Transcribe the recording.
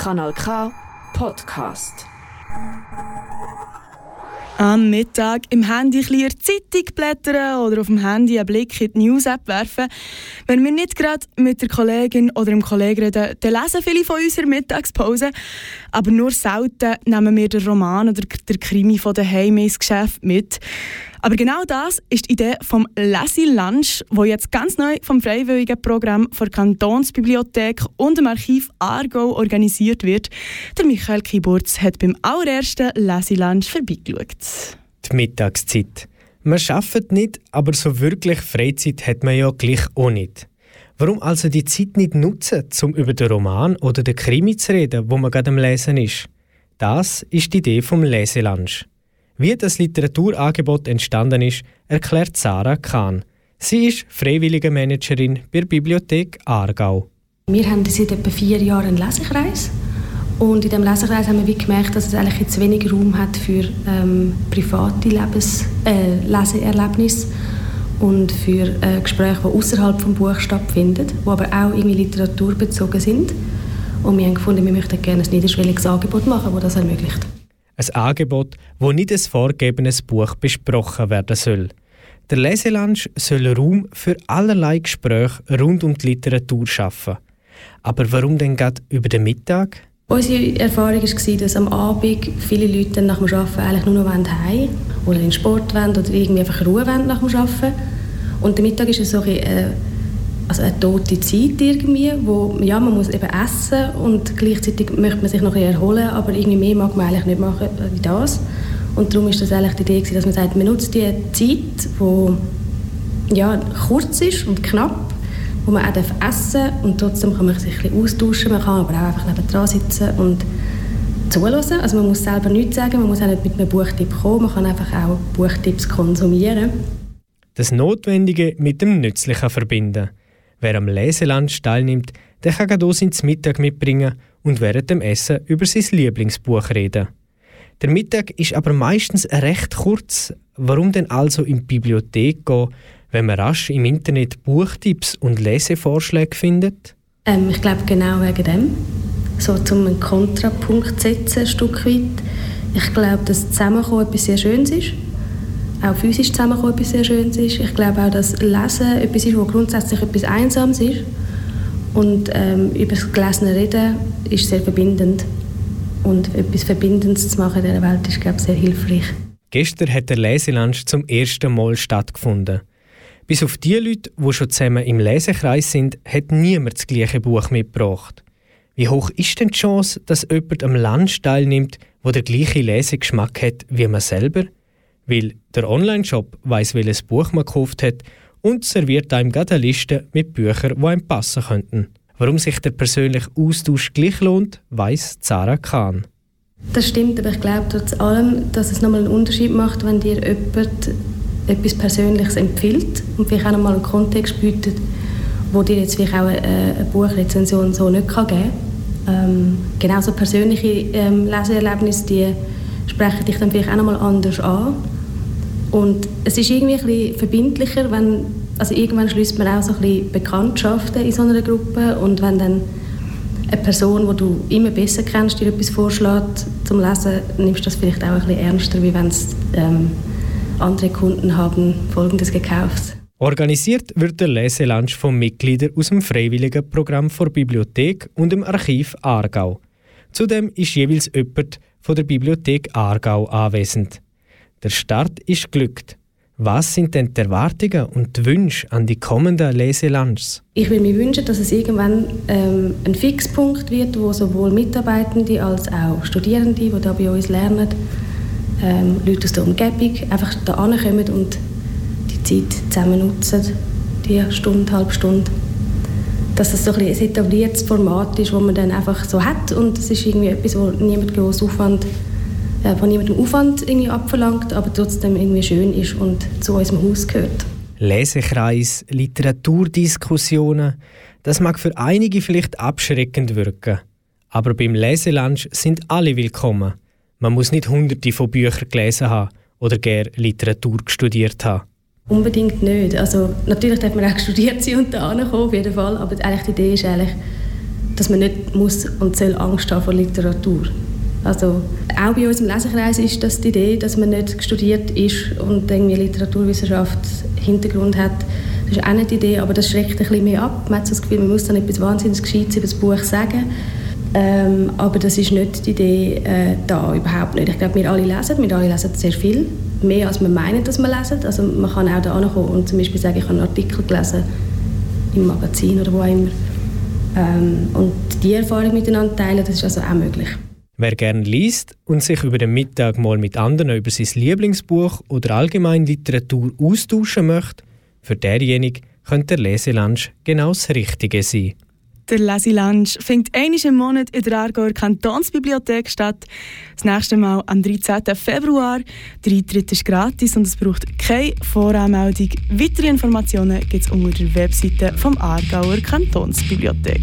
Kanal K Podcast. Am Mittag im Handy ein Zeitung blättern oder auf dem Handy einen Blick in die News-App werfen. Wenn wir nicht gerade mit der Kollegin oder dem Kollegen reden, dann lesen viele von unserer Mittagspause. Aber nur selten nehmen wir den Roman oder den Krimi von daheim ins Geschäft mit. Aber genau das ist die Idee vom Lesi Lunch, wo jetzt ganz neu vom freiwilligen Programm der Kantonsbibliothek und dem Archiv Aargau organisiert wird. Der Michael Kiburz hat beim allerersten Lesi Lunch vorbeigeschaut. Die Mittagszeit. Man arbeitet nicht, aber so wirklich Freizeit hat man ja gleich auch nicht. Warum also die Zeit nicht nutzen, um über den Roman oder den Krimi zu reden, wo man gerade am Lesen ist? Das ist die Idee vom Leselunch. Wie das Literaturangebot entstanden ist, erklärt Sarah Kahn. Sie ist freiwillige Managerin bei der Bibliothek Aargau. Wir haben seit etwa vier Jahren einen Lesekreis. Und in diesem Lesekreis haben wir gemerkt, dass es eigentlich jetzt wenig Raum hat für ähm, private Lebens äh, Leseerlebnisse und für äh, Gespräche, die außerhalb des Buches stattfinden, die aber auch irgendwie literaturbezogen sind. Und wir haben gefunden, wir möchten gerne ein niederschwelliges Angebot machen, das das ermöglicht. Ein Angebot, wo nicht ein vorgegebenes Buch besprochen werden soll. Der Leselunch soll Raum für allerlei Gespräche rund um die Literatur schaffen. Aber warum denn gerade über den Mittag? Unsere Erfahrung war, dass am Abend viele Leute nach dem Arbeiten eigentlich nur noch heim oder in den Sport wollen oder irgendwie einfach Ruhe wollen nach dem Arbeiten. Und der Mittag ist so ein äh, also eine tote Zeit irgendwie, wo ja, man muss eben essen und gleichzeitig möchte man sich noch ein erholen, aber irgendwie mehr mag man eigentlich nicht machen wie das. Und darum ist das eigentlich die Idee, dass man sagt, man nutzt die Zeit, die ja, kurz ist und knapp, wo man auch essen darf und trotzdem kann man sich ein bisschen austauschen, man kann aber auch einfach neben sitzen und zuhören. Also man muss selber nichts sagen, man muss auch nicht mit einem Buchtipp kommen, man kann einfach auch Buchtipps konsumieren. Das Notwendige mit dem Nützlichen verbinden. Wer am Leselunch teilnimmt, der kann gerade ins Mittag mitbringen und während dem Essen über sein Lieblingsbuch reden. Der Mittag ist aber meistens recht kurz. Warum denn also in die Bibliothek gehen, wenn man rasch im Internet Buchtipps und Lesevorschläge findet? Ähm, ich glaube genau wegen dem. So zum einen Kontrapunkt setzen, ein Stück weit. Ich glaube, dass Zusammenkommen etwas sehr Schönes ist auch physisch zusammenkommen etwas sehr Schönes ist. Ich glaube auch, dass Lesen etwas ist, wo grundsätzlich etwas Einsames ist. Und ähm, über das Gelesene reden ist sehr verbindend. Und etwas Verbindendes zu machen in dieser Welt ist, glaube ich, sehr hilfreich. Gestern hat der Leselunch zum ersten Mal stattgefunden. Bis auf die Leute, die schon zusammen im Lesekreis sind, hat niemand das gleiche Buch mitgebracht. Wie hoch ist denn die Chance, dass jemand am Lunch teilnimmt, wo der gleiche Lesegeschmack hat wie man selber? Weil der Online-Shop weiß, welches Buch man gekauft hat und serviert einem gerade eine Liste mit Büchern, die einem passen könnten. Warum sich der persönliche Austausch gleich lohnt, weiß Zara Kahn. Das stimmt, aber ich glaube trotz allem, dass es nochmal einen Unterschied macht, wenn dir jemand etwas Persönliches empfiehlt und vielleicht auch nochmal einen Kontext bietet, wo dir jetzt vielleicht auch eine, eine Buchrezension so nicht kann geben kann. Ähm, genauso persönliche ähm, Leseerlebnisse, die sprechen dich dann vielleicht auch nochmal anders an. Und es ist irgendwie ein bisschen verbindlicher, wenn, also irgendwann schließt man auch so ein bisschen Bekanntschaften in so einer Gruppe und wenn dann eine Person, die du immer besser kennst, dir etwas vorschlägt zum Lesen, nimmst du das vielleicht auch ein bisschen ernster, wie wenn es ähm, andere Kunden haben Folgendes gekauft. Organisiert wird der Leselunch von Mitgliedern aus dem freiwilligen Programm der Bibliothek und dem Archiv Aargau. Zudem ist jeweils jemand von der Bibliothek Aargau anwesend. Der Start ist glückt. Was sind denn die Erwartungen und die Wünsche an die kommenden Leselunches? Ich würde mir wünschen, dass es irgendwann ähm, ein Fixpunkt wird, wo sowohl Mitarbeitende als auch Studierende, die hier bei uns lernen, ähm, Leute aus der Umgebung einfach da kommen und die Zeit zusammen nutzen, die Stunde, halbe Stunde. Dass das so ein, ein etabliertes Format ist, das man dann einfach so hat und es ist irgendwie etwas, wo niemand groß Aufwand äh, von niemandem Aufwand irgendwie abverlangt, aber trotzdem irgendwie schön ist und zu unserem Haus gehört. Lesekreis, Literaturdiskussionen, das mag für einige vielleicht abschreckend wirken. Aber beim Leselunch sind alle willkommen. Man muss nicht hunderte von Büchern gelesen haben oder gar Literatur studiert haben. Unbedingt nicht. Also, natürlich darf man auch studiert sein und da kommen, auf jeden Fall. Aber eigentlich die Idee ist eigentlich, dass man nicht muss und soll Angst haben vor Literatur. Also auch bei uns im Lesekreis ist das die Idee, dass man nicht studiert ist und irgendwie Literaturwissenschaft Hintergrund hat. Das ist auch nicht die Idee, aber das schreckt ein bisschen mehr ab. Man hat das Gefühl, man muss dann etwas wahnsinnig Gescheites über das Buch sagen. Ähm, aber das ist nicht die Idee äh, da, überhaupt nicht. Ich glaube, wir alle lesen, wir alle lesen sehr viel, mehr als wir meinen, dass wir lesen. Also man kann auch da ankommen und zum Beispiel sagen, ich habe einen Artikel gelesen im Magazin oder wo auch immer. Ähm, und die Erfahrung miteinander teilen, das ist also auch möglich. Wer gerne liest und sich über den Mittag mal mit anderen über sein Lieblingsbuch oder allgemein Literatur austauschen möchte, für derjenige könnte der Leselunch genau das Richtige sein. Der Leselunch findet einmal im Monat in der Aargauer Kantonsbibliothek statt. Das nächste Mal am 13. Februar. Der Eintritt ist gratis und es braucht keine Voranmeldung. Weitere Informationen gibt es unter der Webseite vom Aargauer Kantonsbibliothek.